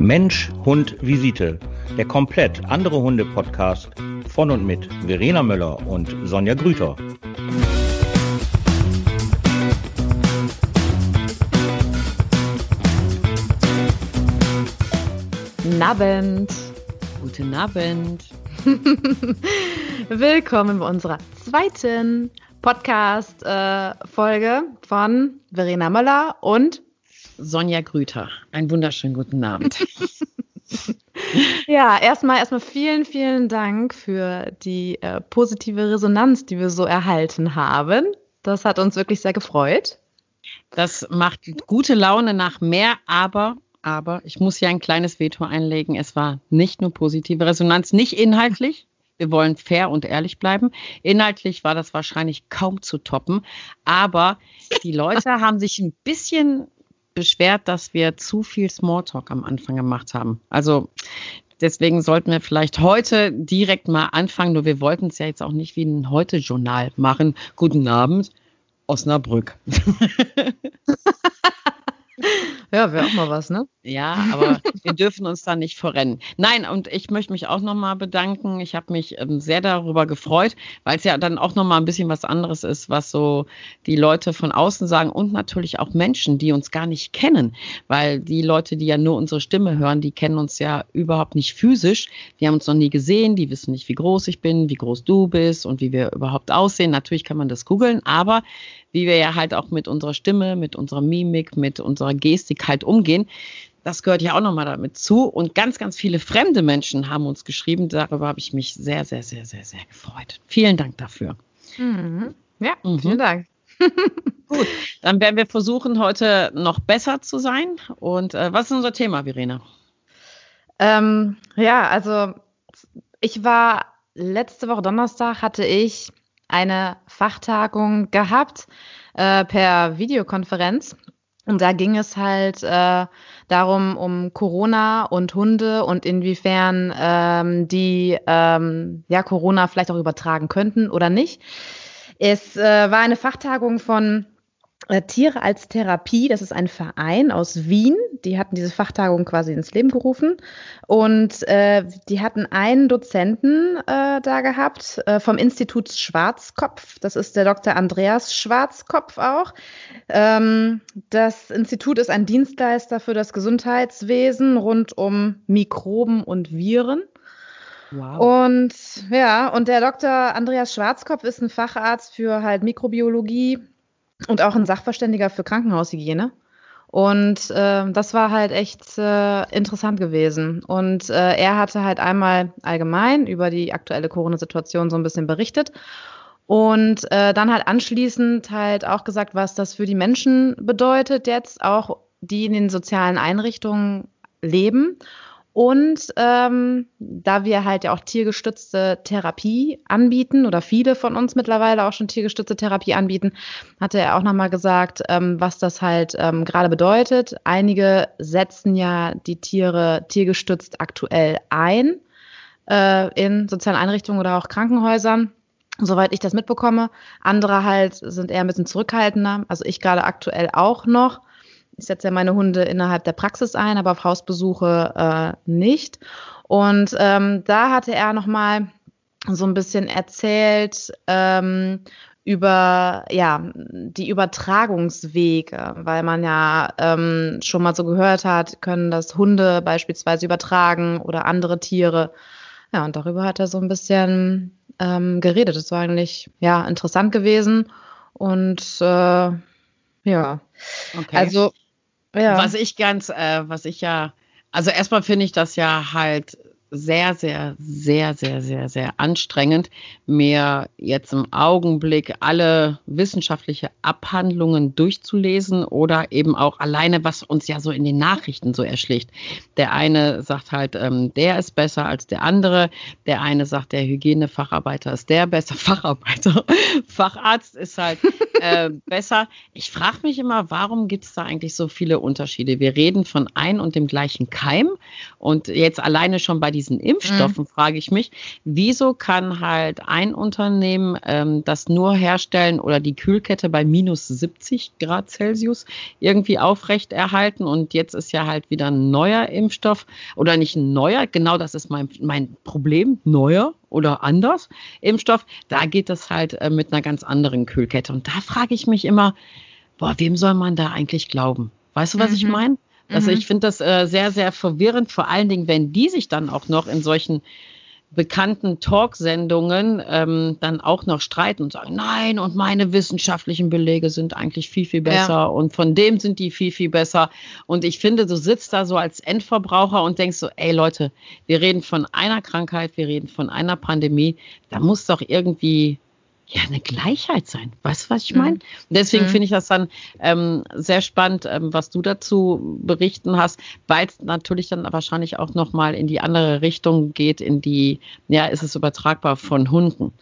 Mensch, Hund, Visite. Der komplett andere Hunde-Podcast von und mit Verena Möller und Sonja Grüter. Abend. Guten Abend. Willkommen bei unserer zweiten Podcast-Folge äh, von Verena Möller und Sonja Grüter. Einen wunderschönen guten Abend. ja, erstmal erstmal vielen, vielen Dank für die äh, positive Resonanz, die wir so erhalten haben. Das hat uns wirklich sehr gefreut. Das macht gute Laune nach mehr, aber aber ich muss hier ein kleines Veto einlegen. Es war nicht nur positive Resonanz, nicht inhaltlich. Wir wollen fair und ehrlich bleiben. Inhaltlich war das wahrscheinlich kaum zu toppen, aber die Leute haben sich ein bisschen beschwert, dass wir zu viel Smalltalk am Anfang gemacht haben. Also deswegen sollten wir vielleicht heute direkt mal anfangen, nur wir wollten es ja jetzt auch nicht wie ein Heute-Journal machen. Guten Abend, Osnabrück. Ja, wäre auch mal was, ne? Ja, aber wir dürfen uns da nicht verrennen. Nein, und ich möchte mich auch nochmal bedanken. Ich habe mich ähm, sehr darüber gefreut, weil es ja dann auch nochmal ein bisschen was anderes ist, was so die Leute von außen sagen und natürlich auch Menschen, die uns gar nicht kennen. Weil die Leute, die ja nur unsere Stimme hören, die kennen uns ja überhaupt nicht physisch. Die haben uns noch nie gesehen, die wissen nicht, wie groß ich bin, wie groß du bist und wie wir überhaupt aussehen. Natürlich kann man das googeln, aber wie wir ja halt auch mit unserer Stimme, mit unserer Mimik, mit unserer Gestik halt umgehen. Das gehört ja auch nochmal damit zu. Und ganz, ganz viele fremde Menschen haben uns geschrieben. Darüber habe ich mich sehr, sehr, sehr, sehr, sehr gefreut. Vielen Dank dafür. Mhm. Ja, mhm. vielen Dank. Gut, dann werden wir versuchen, heute noch besser zu sein. Und äh, was ist unser Thema, Verena? Ähm, ja, also ich war letzte Woche Donnerstag hatte ich eine Fachtagung gehabt äh, per Videokonferenz. Und da ging es halt äh, darum, um Corona und Hunde und inwiefern ähm, die ähm, ja Corona vielleicht auch übertragen könnten oder nicht. Es äh, war eine Fachtagung von Tiere als Therapie, das ist ein Verein aus Wien. Die hatten diese Fachtagung quasi ins Leben gerufen. Und äh, die hatten einen Dozenten äh, da gehabt äh, vom Institut Schwarzkopf. Das ist der Dr. Andreas Schwarzkopf auch. Ähm, das Institut ist ein Dienstleister für das Gesundheitswesen rund um Mikroben und Viren. Wow. Und ja, und der Dr. Andreas Schwarzkopf ist ein Facharzt für halt Mikrobiologie, und auch ein Sachverständiger für Krankenhaushygiene. Und äh, das war halt echt äh, interessant gewesen. Und äh, er hatte halt einmal allgemein über die aktuelle Corona-Situation so ein bisschen berichtet und äh, dann halt anschließend halt auch gesagt, was das für die Menschen bedeutet jetzt, auch die in den sozialen Einrichtungen leben und ähm, da wir halt ja auch tiergestützte Therapie anbieten oder viele von uns mittlerweile auch schon tiergestützte Therapie anbieten, hatte er auch nochmal gesagt, ähm, was das halt ähm, gerade bedeutet. Einige setzen ja die Tiere tiergestützt aktuell ein äh, in sozialen Einrichtungen oder auch Krankenhäusern. Soweit ich das mitbekomme. Andere halt sind eher ein bisschen zurückhaltender. Also ich gerade aktuell auch noch. Ich setze ja meine Hunde innerhalb der Praxis ein, aber auf Hausbesuche äh, nicht. Und ähm, da hatte er nochmal so ein bisschen erzählt ähm, über ja die Übertragungswege, weil man ja ähm, schon mal so gehört hat, können das Hunde beispielsweise übertragen oder andere Tiere. Ja, und darüber hat er so ein bisschen ähm, geredet. Das war eigentlich ja interessant gewesen und äh, ja, okay. also ja. Was ich ganz, äh, was ich ja, also erstmal finde ich das ja halt sehr, sehr, sehr, sehr, sehr, sehr anstrengend, mir jetzt im Augenblick alle wissenschaftliche Abhandlungen durchzulesen oder eben auch alleine, was uns ja so in den Nachrichten so erschlicht. Der eine sagt halt, ähm, der ist besser als der andere. Der eine sagt, der Hygienefacharbeiter ist der besser. Facharbeiter, Facharzt ist halt äh, besser. Ich frage mich immer, warum gibt es da eigentlich so viele Unterschiede? Wir reden von ein und dem gleichen Keim und jetzt alleine schon bei diesen Impfstoffen, mhm. frage ich mich, wieso kann halt ein Unternehmen ähm, das nur herstellen oder die Kühlkette bei minus 70 Grad Celsius irgendwie aufrecht erhalten und jetzt ist ja halt wieder ein neuer Impfstoff oder nicht ein neuer, genau das ist mein, mein Problem, neuer oder anders Impfstoff, da geht das halt äh, mit einer ganz anderen Kühlkette und da frage ich mich immer, boah, wem soll man da eigentlich glauben? Weißt du, was mhm. ich meine? Also mhm. ich finde das äh, sehr, sehr verwirrend, vor allen Dingen, wenn die sich dann auch noch in solchen bekannten Talksendungen ähm, dann auch noch streiten und sagen, nein, und meine wissenschaftlichen Belege sind eigentlich viel, viel besser ja. und von dem sind die viel, viel besser. Und ich finde, du sitzt da so als Endverbraucher und denkst so, ey Leute, wir reden von einer Krankheit, wir reden von einer Pandemie, da muss doch irgendwie ja eine Gleichheit sein. Weißt du, was ich meine? Mhm. Deswegen mhm. finde ich das dann ähm, sehr spannend, ähm, was du dazu berichten hast, weil es natürlich dann wahrscheinlich auch nochmal in die andere Richtung geht, in die, ja, ist es übertragbar von Hunden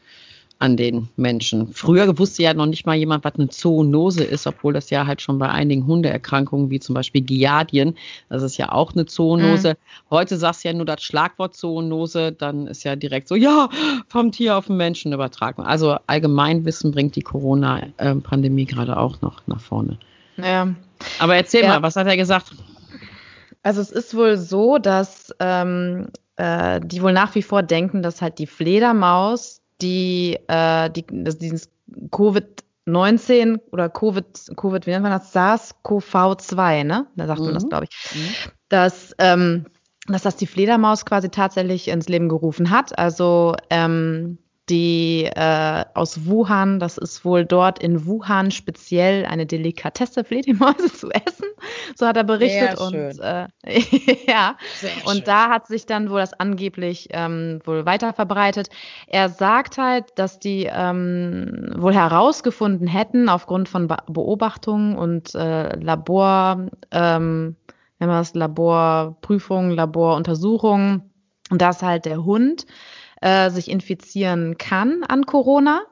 an den Menschen. Früher wusste ja noch nicht mal jemand, was eine Zoonose ist, obwohl das ja halt schon bei einigen Hundeerkrankungen wie zum Beispiel Giardien, das ist ja auch eine Zoonose. Mhm. Heute sagst du ja nur das Schlagwort Zoonose, dann ist ja direkt so, ja, vom Tier auf den Menschen übertragen. Also Allgemeinwissen bringt die Corona-Pandemie gerade auch noch nach vorne. Ja. Aber erzähl ja. mal, was hat er gesagt? Also es ist wohl so, dass ähm, äh, die wohl nach wie vor denken, dass halt die Fledermaus die, äh, die das, dieses Covid-19 oder Covid, Covid, wie nennt man das? SARS-CoV-2, ne? Da sagt mhm. man das, mhm. glaube ich. Mhm. Dass, ähm, dass das die Fledermaus quasi tatsächlich ins Leben gerufen hat. Also ähm, die äh, aus Wuhan, das ist wohl dort in Wuhan speziell eine Delikatesse, Fledermäuse zu essen. So hat er berichtet. Sehr und äh, ja, Sehr und schön. da hat sich dann wohl das angeblich ähm, wohl weiter verbreitet. Er sagt halt, dass die ähm, wohl herausgefunden hätten, aufgrund von Beobachtungen und äh, Labor, ähm, wenn man das Laborprüfungen, Laboruntersuchungen, dass halt der Hund äh, sich infizieren kann an Corona,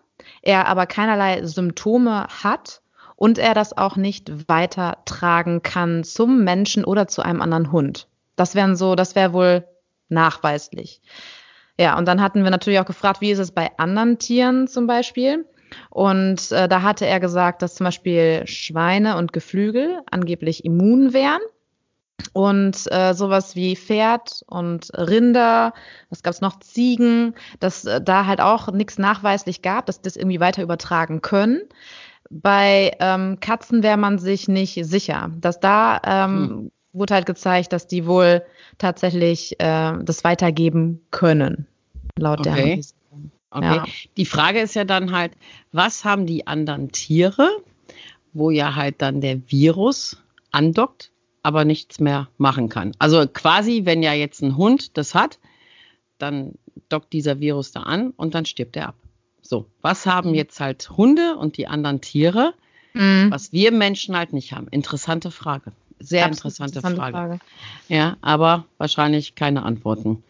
er aber keinerlei Symptome hat und er das auch nicht weitertragen kann zum Menschen oder zu einem anderen Hund. Das wären so, das wäre wohl nachweislich. Ja, und dann hatten wir natürlich auch gefragt, wie ist es bei anderen Tieren zum Beispiel? Und äh, da hatte er gesagt, dass zum Beispiel Schweine und Geflügel angeblich immun wären. Und äh, sowas wie Pferd und Rinder, was gab's noch, Ziegen, dass äh, da halt auch nichts nachweislich gab, dass das irgendwie weiter übertragen können. Bei ähm, Katzen wäre man sich nicht sicher. Dass da ähm, hm. wurde halt gezeigt, dass die wohl tatsächlich äh, das weitergeben können, laut okay. der Okay. Ja. Die Frage ist ja dann halt, was haben die anderen Tiere, wo ja halt dann der Virus andockt? Aber nichts mehr machen kann. Also quasi, wenn ja jetzt ein Hund das hat, dann dockt dieser Virus da an und dann stirbt er ab. So, was haben mhm. jetzt halt Hunde und die anderen Tiere, mhm. was wir Menschen halt nicht haben? Interessante Frage. Sehr interessante, interessante Frage. Frage. Ja, aber wahrscheinlich keine Antworten.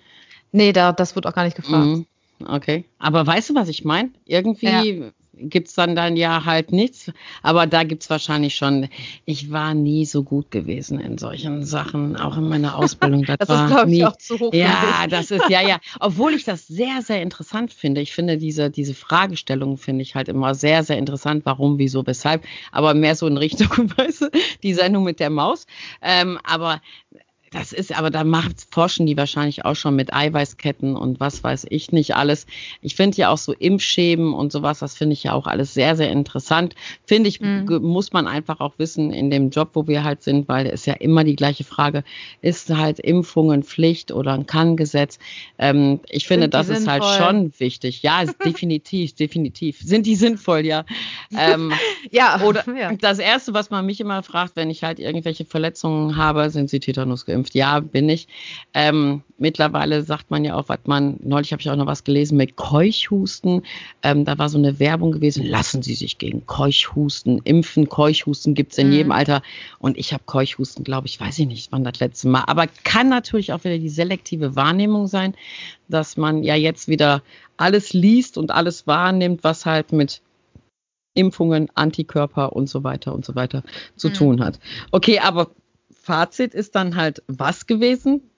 Nee, da, das wird auch gar nicht gefragt. Mhm. Okay. Aber weißt du, was ich meine? Irgendwie ja gibt's dann dann ja halt nichts. Aber da gibt's wahrscheinlich schon. Ich war nie so gut gewesen in solchen Sachen, auch in meiner Ausbildung. Das, das war ist, glaube ich, auch zu hoch. Ja, das ist, ja, ja. Obwohl ich das sehr, sehr interessant finde. Ich finde diese, diese Fragestellung finde ich halt immer sehr, sehr interessant. Warum, wieso, weshalb. Aber mehr so in Richtung, weißt du, die Sendung mit der Maus. Ähm, aber das ist, aber da macht, forschen die wahrscheinlich auch schon mit Eiweißketten und was weiß ich nicht alles. Ich finde ja auch so Impfschäben und sowas, das finde ich ja auch alles sehr, sehr interessant. Finde ich, mhm. muss man einfach auch wissen in dem Job, wo wir halt sind, weil es ja immer die gleiche Frage, ist halt Impfungen Pflicht oder ein Kann-Gesetz? Ähm, ich finde, das ist halt schon wichtig. Ja, definitiv, definitiv. Sind die sinnvoll, ja. Ähm, ja. Oder ja. das Erste, was man mich immer fragt, wenn ich halt irgendwelche Verletzungen habe, sind sie Tetanus geimpft? Geimpft. Ja, bin ich. Ähm, mittlerweile sagt man ja auch, was man, neulich habe ich auch noch was gelesen mit Keuchhusten. Ähm, da war so eine Werbung gewesen, lassen Sie sich gegen Keuchhusten impfen. Keuchhusten gibt es in mhm. jedem Alter. Und ich habe Keuchhusten, glaube ich, weiß ich nicht, wann das letzte Mal. Aber kann natürlich auch wieder die selektive Wahrnehmung sein, dass man ja jetzt wieder alles liest und alles wahrnimmt, was halt mit Impfungen, Antikörper und so weiter und so weiter zu mhm. tun hat. Okay, aber Fazit ist dann halt was gewesen?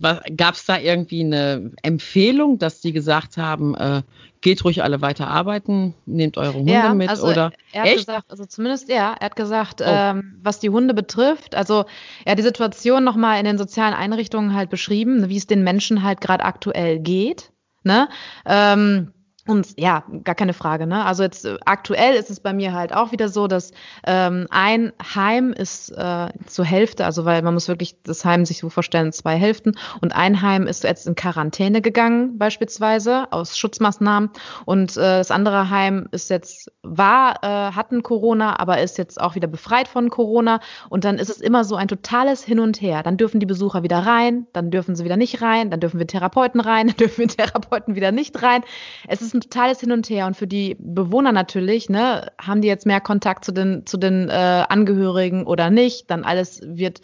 Gab es da irgendwie eine Empfehlung, dass die gesagt haben, äh, geht ruhig alle weiter arbeiten, nehmt eure Hunde ja, mit also oder er hat echt? gesagt, also zumindest ja, er hat gesagt, oh. ähm, was die Hunde betrifft, also er hat die Situation nochmal in den sozialen Einrichtungen halt beschrieben, wie es den Menschen halt gerade aktuell geht. Ne? Ähm, und ja, gar keine Frage. Ne? Also jetzt äh, aktuell ist es bei mir halt auch wieder so, dass ähm, ein Heim ist äh, zur Hälfte, also weil man muss wirklich das Heim sich so vorstellen, zwei Hälften. Und ein Heim ist jetzt in Quarantäne gegangen beispielsweise aus Schutzmaßnahmen. Und äh, das andere Heim ist jetzt war äh, hatten Corona, aber ist jetzt auch wieder befreit von Corona. Und dann ist es immer so ein totales Hin und Her. Dann dürfen die Besucher wieder rein, dann dürfen sie wieder nicht rein, dann dürfen wir Therapeuten rein, dann dürfen wir Therapeuten wieder nicht rein. Es ist ein totales Hin und Her. Und für die Bewohner natürlich, ne, haben die jetzt mehr Kontakt zu den, zu den äh, Angehörigen oder nicht. Dann alles wird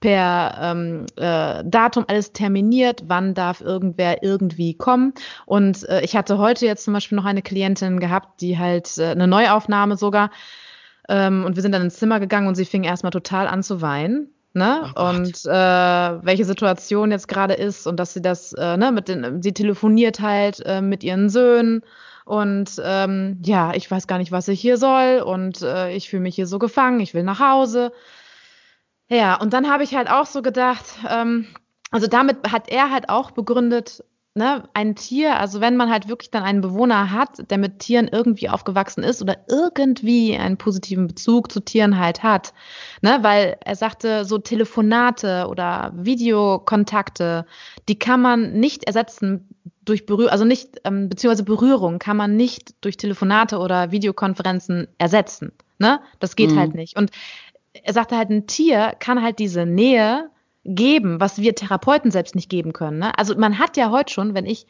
per ähm, äh, Datum alles terminiert, wann darf irgendwer irgendwie kommen. Und äh, ich hatte heute jetzt zum Beispiel noch eine Klientin gehabt, die halt äh, eine Neuaufnahme sogar. Ähm, und wir sind dann ins Zimmer gegangen und sie fing erstmal total an zu weinen ne? und äh, welche Situation jetzt gerade ist und dass sie das, äh, ne, mit den, sie telefoniert halt äh, mit ihren Söhnen und ähm, ja, ich weiß gar nicht, was ich hier soll und äh, ich fühle mich hier so gefangen, ich will nach Hause. Ja, und dann habe ich halt auch so gedacht, ähm, also damit hat er halt auch begründet, ne, ein Tier, also wenn man halt wirklich dann einen Bewohner hat, der mit Tieren irgendwie aufgewachsen ist oder irgendwie einen positiven Bezug zu Tieren halt hat, ne, weil er sagte, so Telefonate oder Videokontakte, die kann man nicht ersetzen durch Berührung, also nicht, ähm, beziehungsweise Berührung kann man nicht durch Telefonate oder Videokonferenzen ersetzen, ne, das geht mhm. halt nicht. Und er sagte halt, ein Tier kann halt diese Nähe geben, was wir Therapeuten selbst nicht geben können. Ne? Also man hat ja heute schon, wenn ich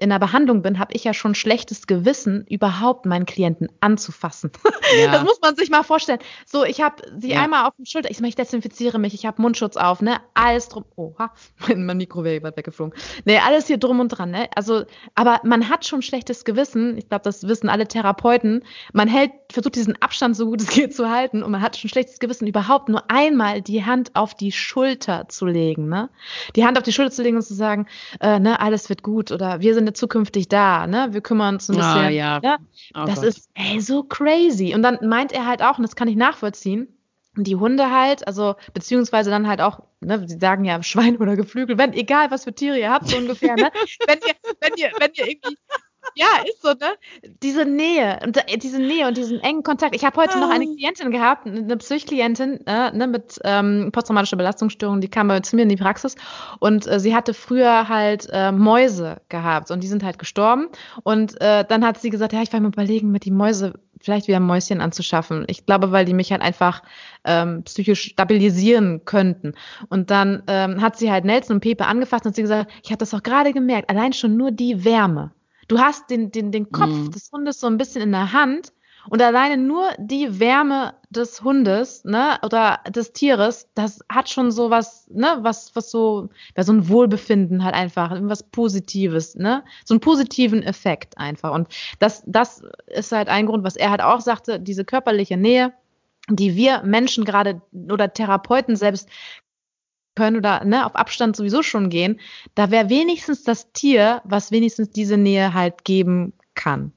in der Behandlung bin, habe ich ja schon schlechtes Gewissen, überhaupt meinen Klienten anzufassen. Ja. Das muss man sich mal vorstellen. So, ich habe sie ja. einmal auf dem Schulter, ich, ich desinfiziere mich, ich habe Mundschutz auf, ne? Alles drum. Oha, mein, mein Mikro wäre weggeflogen. Ne, alles hier drum und dran, ne? Also, aber man hat schon schlechtes Gewissen. Ich glaube, das wissen alle Therapeuten. Man hält, versucht diesen Abstand so gut es geht zu halten und man hat schon schlechtes Gewissen, überhaupt nur einmal die Hand auf die Schulter zu legen, ne? Die Hand auf die Schulter zu legen und zu sagen, äh, ne, alles wird gut oder wir sind zukünftig da, ne? Wir kümmern uns ein bisschen. Ah, ja. ja? Oh das Gott. ist ey, so crazy. Und dann meint er halt auch, und das kann ich nachvollziehen, die Hunde halt, also beziehungsweise dann halt auch, ne, sie sagen ja Schwein oder Geflügel, wenn egal was für Tiere ihr habt so ungefähr, ne, wenn ihr wenn ihr wenn ihr irgendwie ja, ist so, ne? Diese Nähe, diese Nähe und diesen engen Kontakt. Ich habe heute noch eine ah. Klientin gehabt, eine Psychklientin, äh, ne, mit ähm, posttraumatischer Belastungsstörung, die kam bei zu mir in die Praxis und äh, sie hatte früher halt äh, Mäuse gehabt und die sind halt gestorben. Und äh, dann hat sie gesagt, ja, ich war mir überlegen, mit die Mäuse vielleicht wieder Mäuschen anzuschaffen. Ich glaube, weil die mich halt einfach ähm, psychisch stabilisieren könnten. Und dann ähm, hat sie halt Nelson und Pepe angefasst und hat sie gesagt, ich habe das auch gerade gemerkt, allein schon nur die Wärme Du hast den, den, den Kopf mhm. des Hundes so ein bisschen in der Hand und alleine nur die Wärme des Hundes, ne, oder des Tieres, das hat schon so was, ne, was, was so, ja, so ein Wohlbefinden halt einfach, was Positives, ne, so einen positiven Effekt einfach. Und das, das ist halt ein Grund, was er halt auch sagte, diese körperliche Nähe, die wir Menschen gerade oder Therapeuten selbst können oder ne, auf Abstand sowieso schon gehen, da wäre wenigstens das Tier, was wenigstens diese Nähe halt geben kann.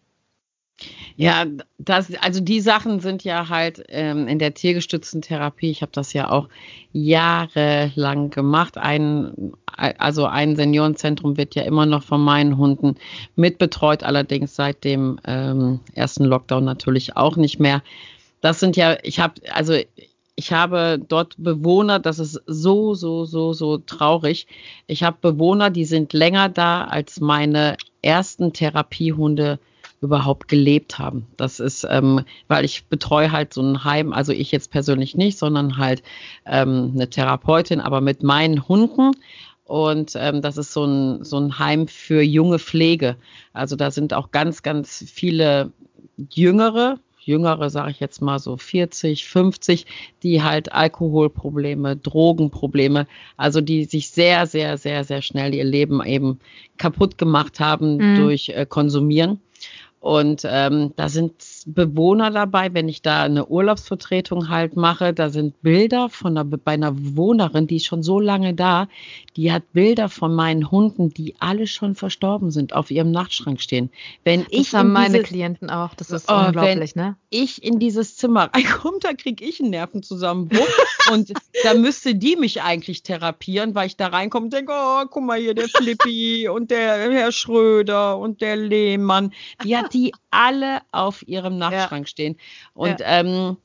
Ja, das, also die Sachen sind ja halt ähm, in der tiergestützten Therapie. Ich habe das ja auch jahrelang gemacht. Ein, also ein Seniorenzentrum wird ja immer noch von meinen Hunden mitbetreut, allerdings seit dem ähm, ersten Lockdown natürlich auch nicht mehr. Das sind ja, ich habe, also ich habe dort Bewohner, das ist so, so, so, so traurig. Ich habe Bewohner, die sind länger da, als meine ersten Therapiehunde überhaupt gelebt haben. Das ist, ähm, weil ich betreue halt so ein Heim, also ich jetzt persönlich nicht, sondern halt ähm, eine Therapeutin, aber mit meinen Hunden. Und ähm, das ist so ein, so ein Heim für junge Pflege. Also da sind auch ganz, ganz viele Jüngere, Jüngere, sage ich jetzt mal so 40, 50, die halt Alkoholprobleme, Drogenprobleme, also die sich sehr, sehr, sehr, sehr schnell ihr Leben eben kaputt gemacht haben mhm. durch äh, Konsumieren. Und ähm, da sind Bewohner dabei, wenn ich da eine Urlaubsvertretung halt mache, da sind Bilder von einer, bei einer Bewohnerin, die ist schon so lange da, die hat Bilder von meinen Hunden, die alle schon verstorben sind, auf ihrem Nachtschrank stehen. Wenn Das ich haben in meine dieses- Klienten auch. Das ist Oh, wenn- unglaublich, ne? ich in dieses Zimmer reinkomme, da kriege ich einen Nervenzusammenbruch. und da müsste die mich eigentlich therapieren, weil ich da reinkomme und denke, oh, guck mal hier, der Flippi und der Herr Schröder und der Lehmann. Die hat die alle auf ihrem Nachtschrank stehen. Und ähm,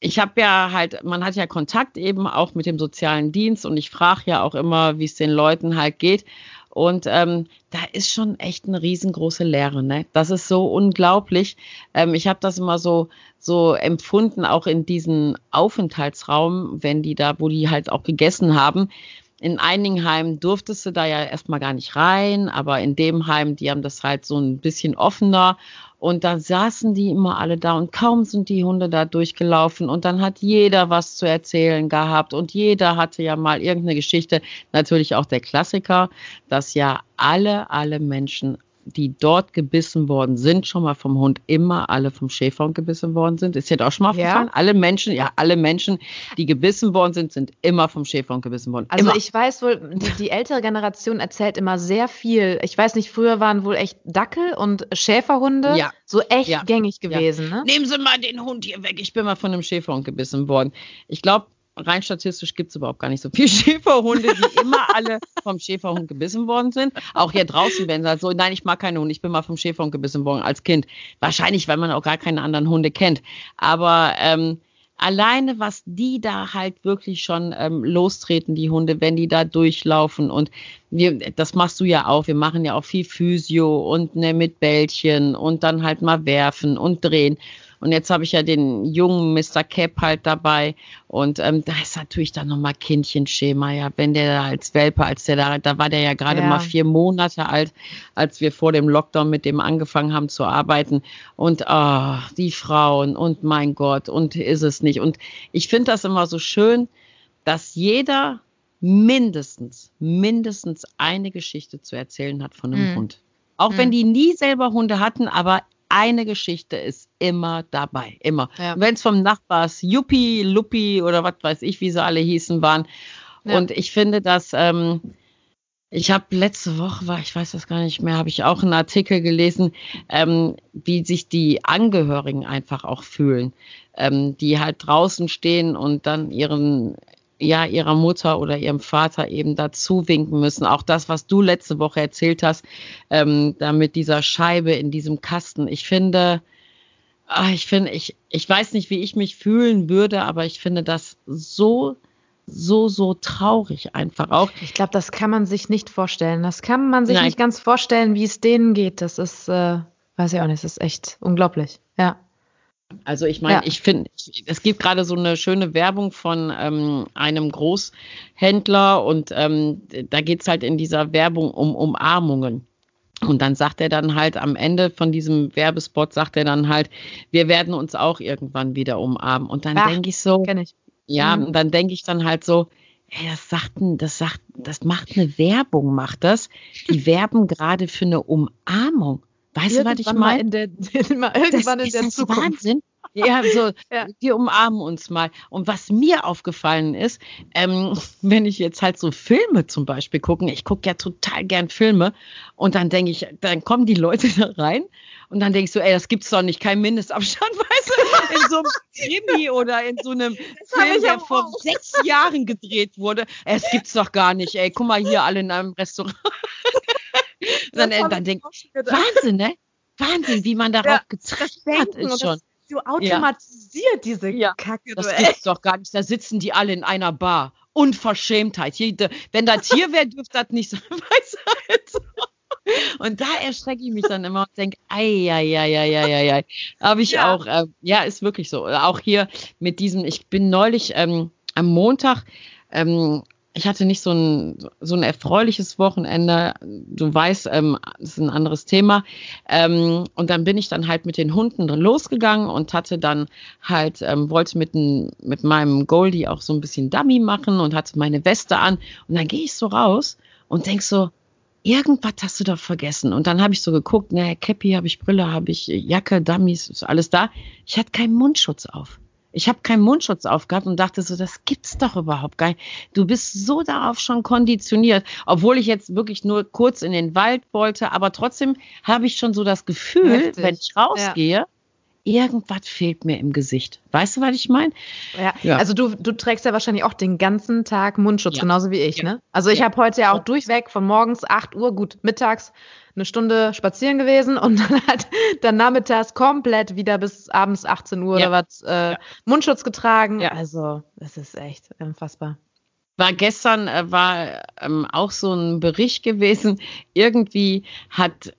ich habe ja halt, man hat ja Kontakt eben auch mit dem sozialen Dienst und ich frage ja auch immer, wie es den Leuten halt geht. Und ähm, da ist schon echt eine riesengroße Leere. Ne? Das ist so unglaublich. Ähm, ich habe das immer so so empfunden, auch in diesem Aufenthaltsraum, wenn die da, wo die halt auch gegessen haben. In einigen Heimen durftest du da ja erstmal gar nicht rein, aber in dem Heim, die haben das halt so ein bisschen offener. Und da saßen die immer alle da und kaum sind die Hunde da durchgelaufen und dann hat jeder was zu erzählen gehabt und jeder hatte ja mal irgendeine Geschichte. Natürlich auch der Klassiker, dass ja alle, alle Menschen, die dort gebissen worden sind, schon mal vom Hund, immer alle vom Schäferhund gebissen worden sind. Ist das auch schon mal Ja. aufgefallen? Alle Menschen, ja, alle Menschen, die gebissen worden sind, sind immer vom Schäferhund gebissen worden. Also immer. ich weiß wohl, die, die ältere Generation erzählt immer sehr viel. Ich weiß nicht, früher waren wohl echt Dackel und Schäferhunde Ja. so echt Ja. gängig Ja. gewesen, ne? Nehmen Sie mal den Hund hier weg. Ich bin mal von einem Schäferhund gebissen worden. Ich glaube, rein statistisch gibt es überhaupt gar nicht so viele Schäferhunde, die immer alle vom Schäferhund gebissen worden sind. Auch hier draußen, wenn sie halt so, nein, ich mag keine Hunde, ich bin mal vom Schäferhund gebissen worden als Kind. Wahrscheinlich, weil man auch gar keine anderen Hunde kennt. Aber ähm, alleine, was die da halt wirklich schon ähm, lostreten, die Hunde, wenn die da durchlaufen und wir, das machst du ja auch, wir machen ja auch viel Physio und ne, mit Bällchen und dann halt mal werfen und drehen. Und jetzt habe ich ja den jungen Mr. Cap halt dabei. Und ähm, da ist natürlich dann nochmal Kindchenschema, ja. Wenn der da als Welpe, als der da, da war der ja gerade Ja. mal vier Monate alt, als wir vor dem Lockdown mit dem angefangen haben zu arbeiten. Und ah, die Frauen und mein Gott, und ist es nicht. Und ich finde das immer so schön, dass jeder mindestens, mindestens eine Geschichte zu erzählen hat von einem Mhm. Hund. Auch wenn Mhm. die nie selber Hunde hatten, aber eine Geschichte ist immer dabei, immer. Ja. Wenn es vom Nachbars Yuppie, Luppi oder was weiß ich, wie sie alle hießen, waren. Ja. Und ich finde, dass ähm, ich habe letzte Woche, war ich weiß das gar nicht mehr, habe ich auch einen Artikel gelesen, ähm, wie sich die Angehörigen einfach auch fühlen, ähm, die halt draußen stehen und dann ihren ja, ihrer Mutter oder ihrem Vater eben dazu winken müssen. Auch das, was du letzte Woche erzählt hast, ähm, da mit dieser Scheibe in diesem Kasten. Ich finde, ah, ich finde, ich, ich weiß nicht, wie ich mich fühlen würde, aber ich finde das so, so, so traurig einfach auch. Ich glaube, das kann man sich nicht vorstellen. Das kann man sich Nein. nicht ganz vorstellen, wie es denen geht. Das ist, äh, weiß ich auch nicht, das ist echt unglaublich. Ja. Also ich meine, Ja. ich finde, es gibt gerade so eine schöne Werbung von ähm, einem Großhändler und ähm, da geht's halt in dieser Werbung um Umarmungen. Und dann sagt er dann halt am Ende von diesem Werbespot, sagt er dann halt, wir werden uns auch irgendwann wieder umarmen. Und dann denke ich so, ich. ja, Mhm. und dann denke ich dann halt so, ey, das sagt, das sagt, das macht eine Werbung, macht das. Die werben gerade für eine Umarmung. Weißt du, was ich Irgendwann mal meine? in der, irgendwann das in der Zukunft. Wahnsinn. Ja, so, Ja. wir umarmen uns mal. Und was mir aufgefallen ist, ähm, wenn ich jetzt halt so Filme zum Beispiel gucken, ich gucke ja total gern Filme und dann denke ich, dann kommen die Leute da rein und dann denke ich so, ey, das gibt's doch nicht, kein Mindestabstand, weißt du, in so einem Krimi oder in so einem Film, der vor auch. sechs Jahren gedreht wurde. Es gibt's doch gar nicht, ey, guck mal hier alle in einem Restaurant. Dann, äh, dann denk Wahnsinn, ne? Wahnsinn, wie man darauf Ja, getrimmt ist schon. so automatisiert, diese Ja, Kacke. Das du, gibt's doch gar nicht. Da sitzen die alle in einer Bar. Unverschämtheit. Jede, wenn das hier wäre, dürfte das nicht sein. Du. Und da erschrecke ich mich dann immer und denke, ei, ei, ei, ei, ei, ei, ei. Habe ich Ja. auch, äh, ja, ist wirklich so. Auch hier mit diesem, ich bin neulich ähm, am Montag, ähm, ich hatte nicht so ein, so ein erfreuliches Wochenende. Du weißt, ähm, das ist ein anderes Thema. Ähm, und dann bin ich dann halt mit den Hunden losgegangen und hatte dann halt, ähm, wollte mit, n, mit meinem Goldie auch so ein bisschen Dummy machen und hatte meine Weste an. Und dann gehe ich so raus und denk so, irgendwas hast du da vergessen. Und dann habe ich so geguckt, naja, Cappy habe ich, Brille habe ich, Jacke, Dummies, ist alles da. Ich hatte keinen Mundschutz auf. Ich habe keinen Mundschutz aufgehabt und dachte so, das gibt's doch überhaupt gar nicht. Du bist so darauf schon konditioniert, obwohl ich jetzt wirklich nur kurz in den Wald wollte, aber trotzdem habe ich schon so das Gefühl, Heftig. wenn ich rausgehe, ja irgendwas fehlt mir im Gesicht. Weißt du, was ich meine? Ja. ja. also du, du trägst ja wahrscheinlich auch den ganzen Tag Mundschutz, ja. genauso wie ich, ja. ne? Also ich habe heute ja auch durchweg von morgens 8 Uhr, gut, mittags eine Stunde spazieren gewesen und dann halt dann nachmittags komplett wieder bis abends 18 Uhr oder was äh, Mundschutz getragen. Ja. Also, das ist echt unfassbar war gestern äh, war ähm, auch so ein Bericht gewesen. Irgendwie hat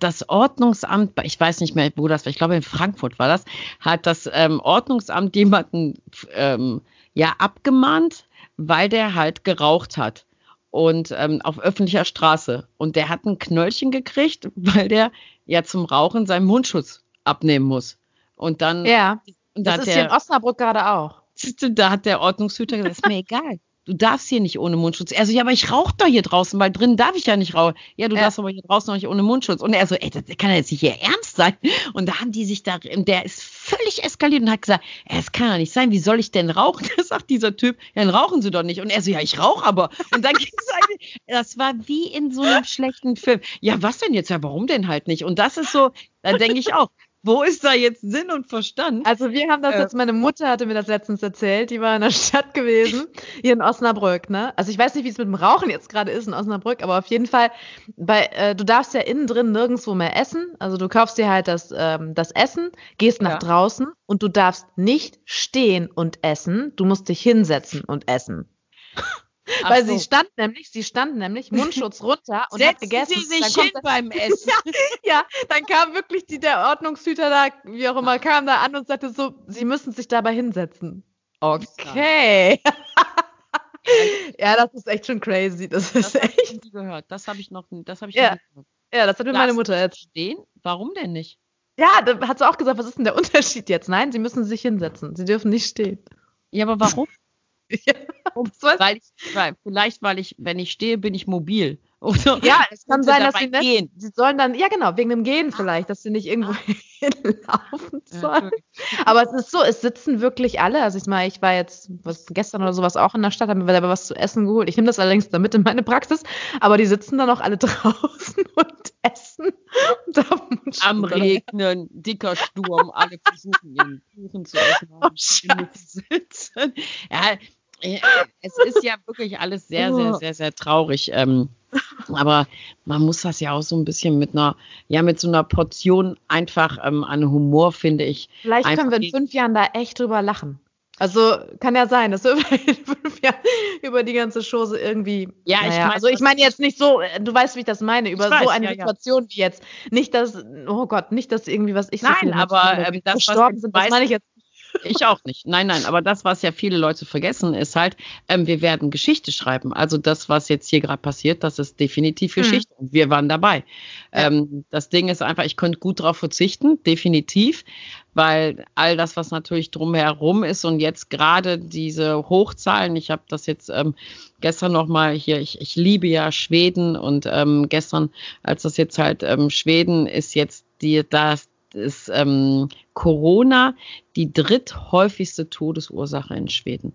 das Ordnungsamt, ich weiß nicht mehr, wo das war, ich glaube in Frankfurt war das, hat das ähm, Ordnungsamt jemanden ähm, ja abgemahnt, weil der halt geraucht hat und ähm, auf öffentlicher Straße. Und der hat ein Knöllchen gekriegt, weil der ja zum Rauchen seinen Mundschutz abnehmen muss. Und dann ja, und das ist der, hier in Osnabrück gerade auch. Da hat der Ordnungshüter gesagt, ist mir egal du darfst hier nicht ohne Mundschutz. Er so, ja, aber ich rauche doch hier draußen, weil drin darf ich ja nicht rauchen. Ja, du ja. darfst aber hier draußen noch nicht ohne Mundschutz. Und er so, ey, das kann ja jetzt nicht hier ernst sein. Und da haben die sich da, der ist völlig eskaliert und hat gesagt, das kann ja nicht sein, wie soll ich denn rauchen? Das sagt dieser Typ, ja, dann rauchen sie doch nicht. Und er so, ja, ich rauche aber. Und dann ging es halt, das war wie in so einem schlechten Film. Ja, was denn jetzt? Ja, warum denn halt nicht? Und das ist so, da denke ich auch, wo ist da jetzt Sinn und Verstand? Also wir haben das äh, jetzt, meine Mutter hatte mir das letztens erzählt, die war in der Stadt gewesen, hier in Osnabrück, ne? Also ich weiß nicht, wie es mit dem Rauchen jetzt gerade ist in Osnabrück, aber auf jeden Fall, bei, äh, du darfst ja innen drin nirgendwo mehr essen. Also du kaufst dir halt das, ähm, das Essen, gehst nach ja. draußen und du darfst nicht stehen und essen, du musst dich hinsetzen und essen. Ach Weil so. sie stand nämlich, sie stand nämlich Mundschutz runter und Setzen hat gegessen. Sie sich hin beim Essen. ja, ja, dann kam wirklich die, der Ordnungshüter da, wie auch immer, kam da an und sagte so, sie müssen sich dabei hinsetzen. Okay. ja, das ist echt schon crazy. Das, das ist echt. Ich gehört. Das habe ich noch, das habe ich ja. gehört. Ja, das hat mir meine Mutter jetzt. Stehen? Warum denn nicht? Ja, da hat sie auch gesagt, was ist denn der Unterschied jetzt? Nein, sie müssen sich hinsetzen. Sie dürfen nicht stehen. Ja, aber warum? ja, weil ich, weil, vielleicht, weil ich, wenn ich stehe, bin ich mobil. Oder ja, es kann sein, dass sie nicht, gehen. Sie sollen dann, ja genau, wegen dem Gehen vielleicht, dass sie nicht irgendwo ah. hinlaufen sollen. Aber es ist so, es sitzen wirklich alle. Also ich meine, ich war jetzt was, gestern oder sowas auch in der Stadt, haben mir selber was zu essen geholt. Ich nehme das allerdings damit in meine Praxis, aber die sitzen dann auch alle draußen und essen. Und Am Regnen, dicker Sturm, alle versuchen ihren Kuchen zu essen. Oh, sitzen. Ja, es ist ja wirklich alles sehr, sehr, sehr, sehr traurig. Ähm, aber man muss das ja auch so ein bisschen mit einer, ja, mit so einer Portion einfach ähm, an Humor, finde ich. Vielleicht können wir in fünf Jahren da echt drüber lachen. Also kann ja sein, dass wir in fünf Jahren über die ganze Chose irgendwie. Ja, naja, ich meine, also ich meine jetzt nicht so, äh, du weißt, wie ich das meine, über weiß, so eine ja, Situation ja. wie jetzt. Nicht, dass, oh Gott, nicht, dass irgendwie was ich Nein, so aber ähm, das, gestorben sind, das meine ich jetzt ich auch nicht. Nein, nein, aber das, was ja viele Leute vergessen, ist halt, ähm, wir werden Geschichte schreiben. Also das, was jetzt hier gerade passiert, das ist definitiv mhm. Geschichte. Mhm. Und wir waren dabei. Ja. Ähm, das Ding ist einfach, ich könnte gut darauf verzichten, definitiv, weil all das, was natürlich drumherum ist und jetzt gerade diese Hochzahlen, ich habe das jetzt ähm, gestern nochmal hier, ich, ich liebe ja Schweden und ähm, gestern, als das jetzt halt ähm, Schweden ist jetzt die, das, ist ähm, Corona die dritthäufigste Todesursache in Schweden.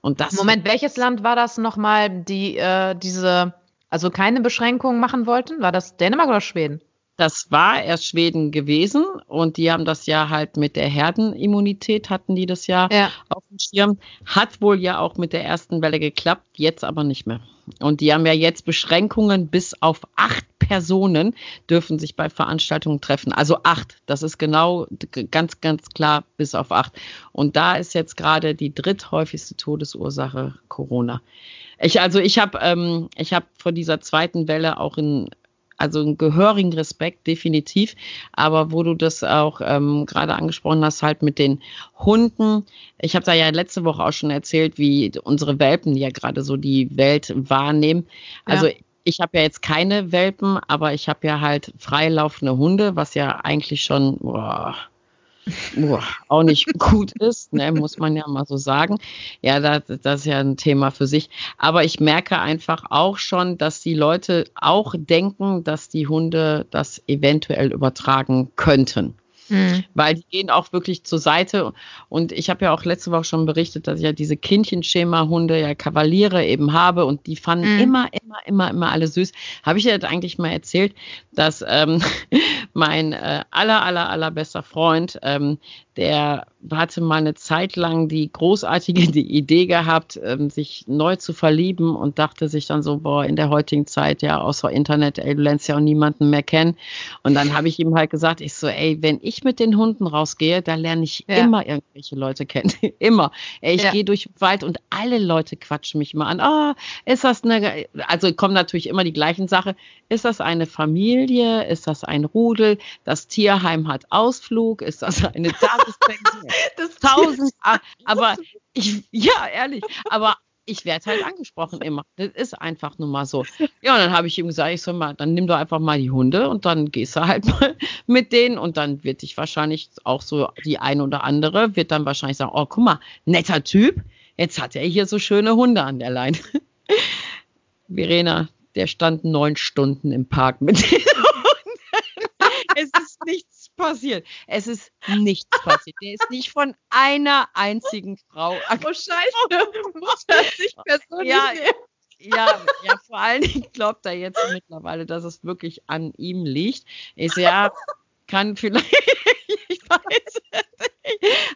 Und das Moment, welches Land war das nochmal, die äh, diese, also keine Beschränkungen machen wollten? War das Dänemark oder Schweden? Das war erst Schweden gewesen und die haben das ja halt mit der Herdenimmunität hatten die das ja, ja, auf dem Schirm. Hat wohl ja auch mit der ersten Welle geklappt, jetzt aber nicht mehr. Und die haben ja jetzt Beschränkungen bis auf acht Personen dürfen sich bei Veranstaltungen treffen. Also acht. Das ist genau ganz, ganz klar bis auf acht. Und da ist jetzt gerade die dritthäufigste Todesursache Corona. Ich, also ich habe ähm, ich habe vor dieser zweiten Welle auch in also einen gehörigen Respekt, definitiv. Aber wo du das auch ähm, gerade angesprochen hast, halt mit den Hunden. Ich habe da ja letzte Woche auch schon erzählt, wie unsere Welpen ja gerade so die Welt wahrnehmen. Also ja. ich habe ja jetzt keine Welpen, aber ich habe ja halt freilaufende Hunde, was ja eigentlich schon boah, boah, auch nicht gut ist, ne, muss man ja mal so sagen. Ja, das, das ist ja ein Thema für sich. Aber ich merke einfach auch schon, dass die Leute auch denken, dass die Hunde das eventuell übertragen könnten. Mhm. Weil die gehen auch wirklich zur Seite. Und ich habe ja auch letzte Woche schon berichtet, dass ich ja diese Kindchenschema-Hunde, ja Kavaliere eben habe und die fanden mhm. immer, immer, immer, immer alle süß. Habe ich dir das eigentlich mal erzählt, dass ähm, mein äh, aller, aller, allerbester Freund, ähm, der hatte mal eine Zeit lang die großartige die Idee gehabt, ähm, sich neu zu verlieben und dachte sich dann so, boah, in der heutigen Zeit, ja, außer Internet, ey, du lernst ja auch niemanden mehr kennen. Und dann habe ich ihm halt gesagt, ich so, ey, wenn ich mit den Hunden rausgehe, da lerne ich ja. immer irgendwelche Leute kennen. immer. Ey, ich ja. gehe durch den Wald und alle Leute quatschen mich mal an. Ah, oh, ist das eine, also kommen natürlich immer die gleichen Sachen. Ist das eine Familie? Ist das ein Rudel? Das Tierheim hat Ausflug? Ist das eine Tagespension? das tausend, aber ich, ja, ehrlich, aber ich werde halt angesprochen immer. Das ist einfach nur mal so. Ja, und dann habe ich ihm gesagt, ich soll mal, dann nimm doch einfach mal die Hunde und dann gehst du halt mal mit denen und dann wird dich wahrscheinlich auch so die eine oder andere wird dann wahrscheinlich sagen, oh, guck mal, netter Typ, jetzt hat er hier so schöne Hunde an der Leine. Verena, der stand neun Stunden im Park mit es ist nichts passiert. Es ist nichts passiert. Der ist nicht von einer einzigen Frau. Oh Scheiße, muss er sich persönlich ja, ja, ja, vor allen Dingen glaubt er jetzt mittlerweile, dass es wirklich an ihm liegt. Ist ja, kann vielleicht, ich weiß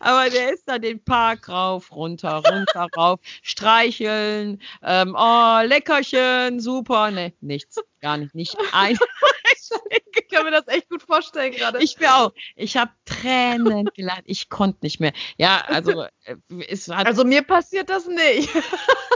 aber der ist da den Park rauf, runter, runter, rauf, streicheln, ähm, oh, Leckerchen, super, ne, nichts, gar nicht, nicht ein. ich kann mir das echt gut vorstellen gerade. Ich mir auch. Ich habe Tränen gelacht. Ich konnte nicht mehr. Ja, also äh, es hat. Also mir passiert das nicht.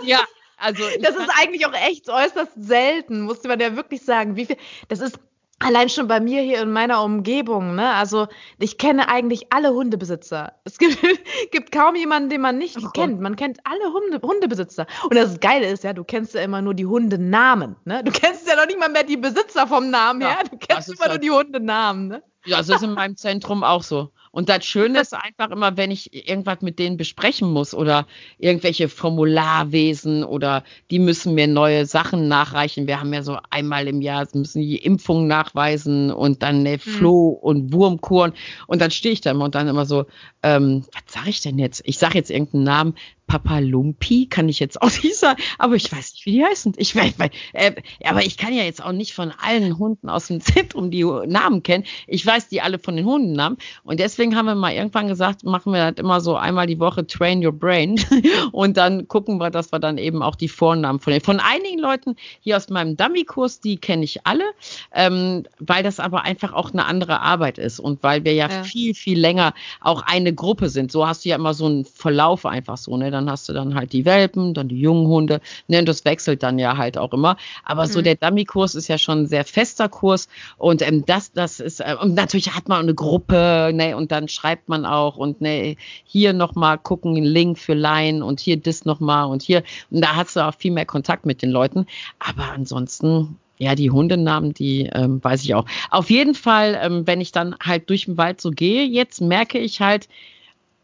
ja, also. Das ist eigentlich auch echt äußerst selten, musste man ja wirklich sagen. Wie viel, das ist Allein schon bei mir hier in meiner Umgebung, ne? Also ich kenne eigentlich alle Hundebesitzer. Es gibt, gibt kaum jemanden, den man nicht oh. kennt. Man kennt alle Hunde, Hundebesitzer. Und das Geile ist ja, du kennst ja immer nur die Hundenamen, ne? Du kennst ja noch nicht mal mehr die Besitzer vom Namen ja, her. Du kennst immer halt nur die Hundenamen, ne? Ja, das ist in meinem Zentrum auch so. Und das Schöne ist einfach immer, wenn ich irgendwas mit denen besprechen muss oder irgendwelche Formularwesen oder die müssen mir neue Sachen nachreichen. Wir haben ja so einmal im Jahr müssen die Impfungen nachweisen und dann eine hm. Floh- und Wurmkuren. Und dann stehe ich da immer und dann immer so, ähm, was sage ich denn jetzt? Ich sage jetzt irgendeinen Namen. Papalumpi kann ich jetzt auch nicht sagen, aber ich weiß nicht, wie die heißen. Ich weiß, äh, aber ich kann ja jetzt auch nicht von allen Hunden aus dem Zentrum die Namen kennen. Ich weiß die alle von den Hundennamen und deswegen haben wir mal irgendwann gesagt, machen wir das immer so einmal die Woche Train Your Brain und dann gucken wir, dass wir dann eben auch die Vornamen von den, von einigen Leuten hier aus meinem Dummy-Kurs, die kenne ich alle, ähm, weil das aber einfach auch eine andere Arbeit ist und weil wir ja, ja, viel viel länger auch eine Gruppe sind. So hast du ja immer so einen Verlauf einfach so, ne? Dann hast du dann halt die Welpen, dann die jungen Hunde, ne, und das wechselt dann ja halt auch immer. Aber mhm. so der Dummy-Kurs ist ja schon ein sehr fester Kurs und ähm, das, das ist, äh, und natürlich hat man eine Gruppe, ne, und dann schreibt man auch und ne, hier nochmal gucken, einen Link für Line und hier das nochmal und hier, und da hast du auch viel mehr Kontakt mit den Leuten. Aber ansonsten, ja, die Hundenamen, die ähm, weiß ich auch. Auf jeden Fall, ähm, wenn ich dann halt durch den Wald so gehe, jetzt merke ich halt,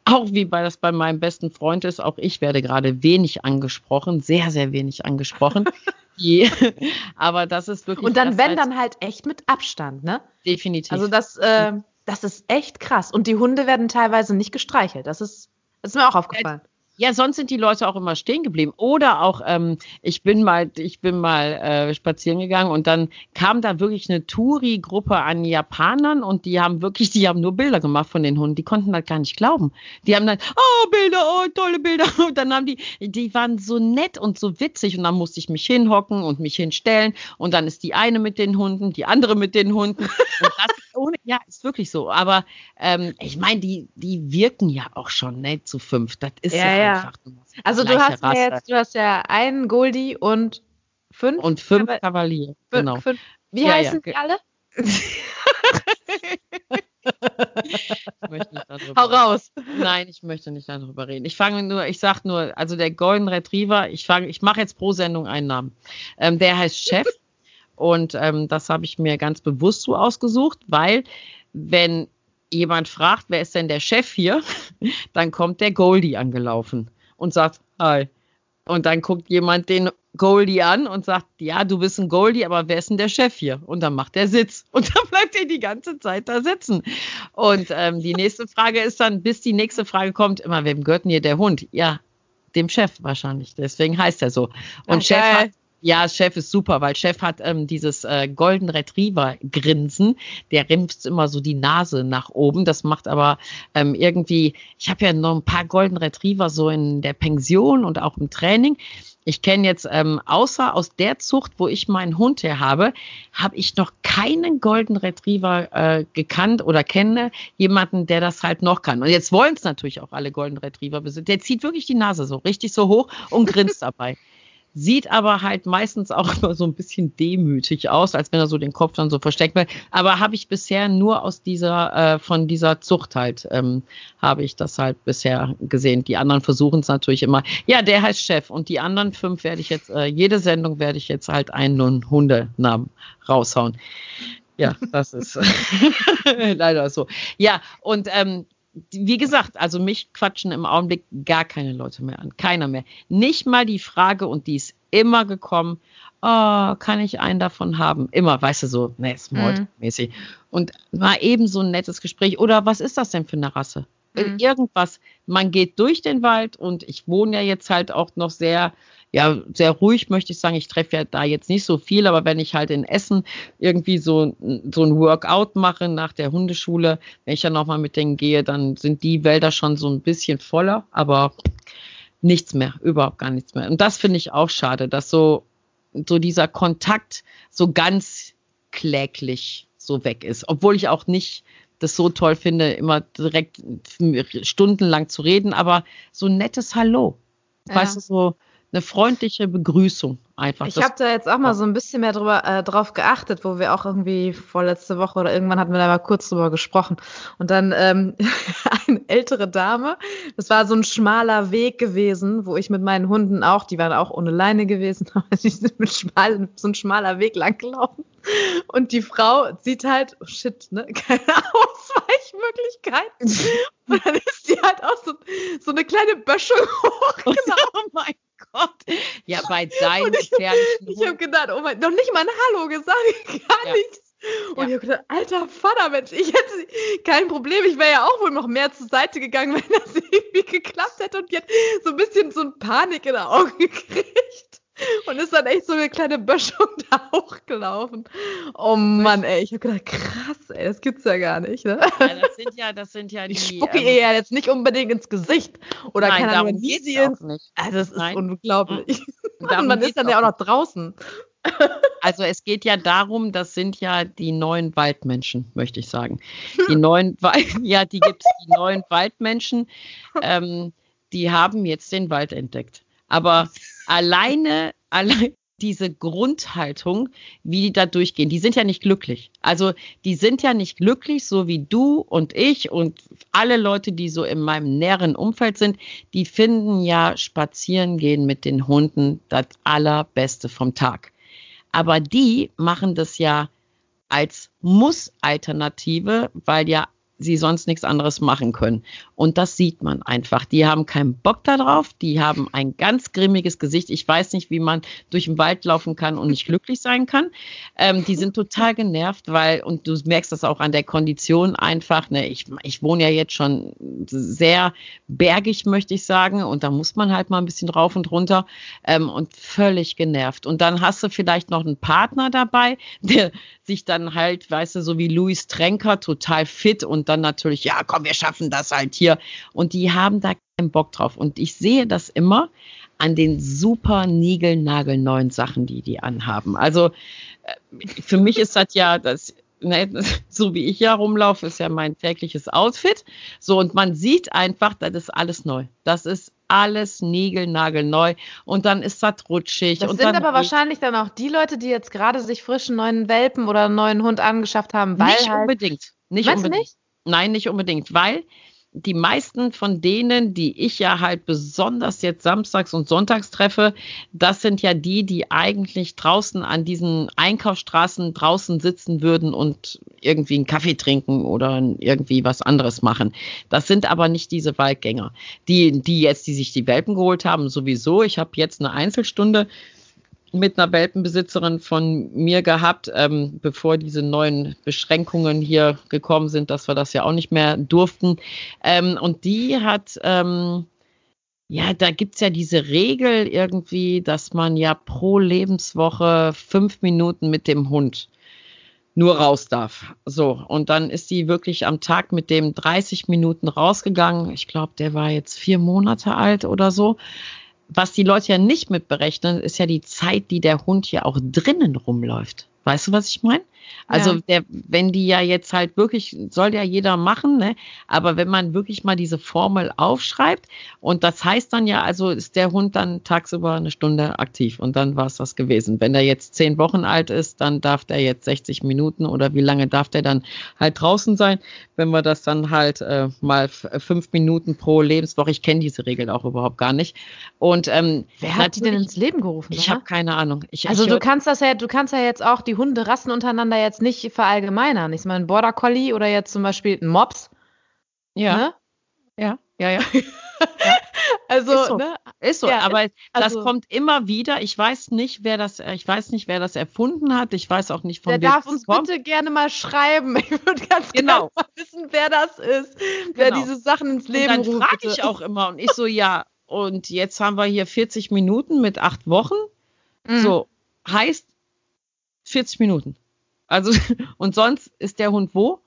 auch wie bei das bei meinem besten Freund ist, auch ich werde gerade wenig angesprochen, sehr, sehr wenig angesprochen. Die, aber das ist wirklich. Und dann, wenn, dann halt echt mit Abstand, ne? Definitiv. Also das, äh, das ist echt krass. Und die Hunde werden teilweise nicht gestreichelt. Das ist, das ist mir auch aufgefallen. Ja, sonst sind die Leute auch immer stehen geblieben. Oder auch, ähm, ich bin mal, ich bin mal äh, spazieren gegangen und dann kam da wirklich eine Touri-Gruppe an Japanern und die haben wirklich, die haben nur Bilder gemacht von den Hunden. Die konnten das gar nicht glauben. Die haben dann, oh, Bilder, oh, tolle Bilder. Und dann haben die, die waren so nett und so witzig und dann musste ich mich hinhocken und mich hinstellen und dann ist die eine mit den Hunden, die andere mit den Hunden. Und das ohne, ja, ist wirklich so. Aber ähm, ich meine, die, die wirken ja auch schon ne, zu fünf. Das ist ja, ja, einfach. Also du hast ja jetzt, du hast ja einen Goldie und fünf. Und fünf Kavalier. Genau. Fünf. Wie ja, heißen ja. die alle? Hau raus. Nein, ich möchte nicht darüber reden. Ich fange nur, ich sag nur, also der Golden Retriever, ich fange, ich mache jetzt pro Sendung einen Namen. Ähm, der heißt Chef. Und ähm, das habe ich mir ganz bewusst so ausgesucht, weil wenn jemand fragt, wer ist denn der Chef hier, dann kommt der Goldie angelaufen und sagt, hi. Und dann guckt jemand den Goldie an und sagt, ja, du bist ein Goldie, aber wer ist denn der Chef hier? Und dann macht er Sitz. Und dann bleibt er die ganze Zeit da sitzen. Und ähm, die nächste Frage ist dann, bis die nächste Frage kommt, immer, wem gehört denn hier der Hund? Ja, dem Chef wahrscheinlich. Deswegen heißt er so. Und Ach, Chef hat, ja, Chef ist super, weil Chef hat ähm, dieses äh, Golden Retriever Grinsen. Der rimpft immer so die Nase nach oben. Das macht aber ähm, irgendwie, ich habe ja noch ein paar Golden Retriever so in der Pension und auch im Training. Ich kenne jetzt, ähm, außer aus der Zucht, wo ich meinen Hund her habe, habe ich noch keinen Golden Retriever äh, gekannt oder kenne jemanden, der das halt noch kann. Und jetzt wollen es natürlich auch alle Golden Retriever besitzen. Der zieht wirklich die Nase so richtig so hoch und grinst dabei sieht aber halt meistens auch immer so ein bisschen demütig aus, als wenn er so den Kopf dann so versteckt wird. Aber habe ich bisher nur aus dieser, äh, von dieser Zucht halt, ähm, habe ich das halt bisher gesehen. Die anderen versuchen es natürlich immer. Ja, der heißt Chef und die anderen fünf werde ich jetzt, äh, jede Sendung werde ich jetzt halt einen Hundenamen raushauen. Ja, das ist leider so. Ja, und ähm, wie gesagt, also mich quatschen im Augenblick gar keine Leute mehr an. Keiner mehr. Nicht mal die Frage, und die ist immer gekommen, oh, kann ich einen davon haben? Immer, weißt du, so, ne, Smalltalk-mäßig. Mhm. Und war eben so ein nettes Gespräch. Oder was ist das denn für eine Rasse? Mhm. Irgendwas. Man geht durch den Wald und ich wohne ja jetzt halt auch noch sehr ja, sehr ruhig, möchte ich sagen. Ich treffe ja da jetzt nicht so viel, aber wenn ich halt in Essen irgendwie so, so ein Workout mache nach der Hundeschule, wenn ich dann nochmal mit denen gehe, dann sind die Wälder schon so ein bisschen voller, aber nichts mehr, überhaupt gar nichts mehr. Und das finde ich auch schade, dass so, so dieser Kontakt so ganz kläglich so weg ist. Obwohl ich auch nicht das so toll finde, immer direkt stundenlang zu reden, aber so ein nettes Hallo. Ja. Weißt du, so, eine freundliche Begrüßung einfach. Ich habe da jetzt auch mal so ein bisschen mehr drüber, äh, drauf geachtet, wo wir auch irgendwie vorletzte Woche oder irgendwann hatten wir da mal kurz drüber gesprochen. Und dann ähm, eine ältere Dame, das war so ein schmaler Weg gewesen, wo ich mit meinen Hunden auch, die waren auch ohne Leine gewesen, aber die sind mit schmal, so ein schmaler Weg lang gelaufen. Und die Frau sieht halt, oh shit, ne, keine Ausweichmöglichkeiten. Und dann ist die halt auch so, so eine kleine Böschung hochgelaufen. Oh mein Gott. Ja, bei deinen ich, Ich habe gedacht, oh mein, noch nicht mal ein Hallo gesagt, gar ja. nichts. Und ja. ich habe gedacht, alter Vater, Mensch, ich hätte kein Problem, ich wäre ja auch wohl noch mehr zur Seite gegangen, wenn das irgendwie geklappt hätte und jetzt so ein bisschen so ein Panik in den Augen gekriegt. Und ist dann echt so eine kleine Böschung da hochgelaufen. Oh Mann, ey, ich habe gedacht, krass, ey, das gibt's ja gar nicht, ne? Ja, das sind ja, das sind ja die. Ich spucke ähm, ihr ja jetzt nicht unbedingt ins Gesicht. Oder nein, keine Ahnung, wie sie ins. Nicht. Also, das ist nein. unglaublich. Und man ist dann ja auch noch draußen. Also es geht ja darum, das sind ja die neuen Waldmenschen, möchte ich sagen. Die neuen, ja, die gibt es, die neuen Waldmenschen, ähm, die haben jetzt den Wald entdeckt. Aber alleine, allein diese Grundhaltung, wie die da durchgehen, die sind ja nicht glücklich. Also die sind ja nicht glücklich, so wie du und ich und alle Leute, die so in meinem näheren Umfeld sind, die finden ja spazieren gehen mit den Hunden das allerbeste vom Tag. Aber die machen das ja als Muss-Alternative, weil ja sie sonst nichts anderes machen können. Und das sieht man einfach. Die haben keinen Bock darauf, die haben ein ganz grimmiges Gesicht. Ich weiß nicht, wie man durch den Wald laufen kann und nicht glücklich sein kann. Ähm, die sind total genervt, weil, und du merkst das auch an der Kondition einfach, ne, ich, ich wohne ja jetzt schon sehr bergig, möchte ich sagen, und da muss man halt mal ein bisschen rauf und runter ähm, und völlig genervt. Und dann hast du vielleicht noch einen Partner dabei, der sich dann halt, weißt du, so wie Louis Tränker, total fit und dann natürlich, ja, komm, wir schaffen das halt hier. Und die haben da keinen Bock drauf. Und ich sehe das immer an den super niegelnagelneuen Sachen, die die anhaben. Also äh, für mich ist das ja das ne, so wie ich ja rumlaufe, ist ja mein tägliches Outfit. So, und man sieht einfach, das ist alles neu. Das ist alles niegelnagelneu und dann ist das rutschig. Das und sind aber wahrscheinlich dann auch die Leute, die jetzt gerade sich frischen neuen Welpen oder einen neuen Hund angeschafft haben, weil nicht halt unbedingt. Nicht unbedingt. Nicht? Nein, nicht unbedingt, weil die meisten von denen, die ich ja halt besonders jetzt samstags und sonntags treffe, das sind ja die, die eigentlich draußen an diesen Einkaufsstraßen draußen sitzen würden und irgendwie einen Kaffee trinken oder irgendwie was anderes machen. Das sind aber nicht diese Waldgänger. Die, die jetzt, die sich die Welpen geholt haben, sowieso. Ich habe jetzt eine Einzelstunde mit einer Welpenbesitzerin von mir gehabt, ähm, bevor diese neuen Beschränkungen hier gekommen sind, dass wir das ja auch nicht mehr durften. Ähm, und die hat, ähm, ja, da gibt's ja diese Regel irgendwie, dass man ja pro Lebenswoche fünf Minuten mit dem Hund nur raus darf. So, und dann ist sie wirklich am Tag mit dem 30 Minuten rausgegangen. Ich glaube, der war jetzt vier Monate alt oder so was die Leute ja nicht mitberechnen, ist ja die Zeit, die der Hund ja auch drinnen rumläuft. Weißt du, was ich meine? Also ja. der, wenn die ja jetzt halt wirklich, soll ja jeder machen, ne? Aber wenn man wirklich mal diese Formel aufschreibt und das heißt dann ja, also ist der Hund dann tagsüber eine Stunde aktiv und dann war es das gewesen. Wenn er jetzt zehn Wochen alt ist, dann darf der jetzt 60 Minuten oder wie lange darf der dann halt draußen sein? Wenn wir das dann halt äh, mal fünf Minuten pro Lebenswoche, ich kenne diese Regel auch überhaupt gar nicht. Und ähm, wer hat die denn ins Leben gerufen? Ich habe keine Ahnung. Ich, also ich, du kannst das ja, du kannst ja jetzt auch die Hunderassen untereinander jetzt nicht verallgemeinern. Ich meine, Border Collie oder jetzt zum Beispiel ein Mops. Ja. Ne? Ja, ja, ja. ja. Also, ist so, ne? ist so. Ja, aber also, das kommt immer wieder. Ich weiß nicht, wer das, ich weiß nicht, wer das erfunden hat. Ich weiß auch nicht, von Der wem darf uns kommt. bitte gerne mal schreiben. Ich würde ganz Genau. gerne wissen, wer das ist, wer Genau. diese Sachen ins Und Leben dann ruft. frage bitte. ich auch immer und ich so, ja, und jetzt haben wir hier 40 Minuten mit acht Wochen. Mhm. So, heißt 40 Minuten. Also, und sonst ist der Hund wo?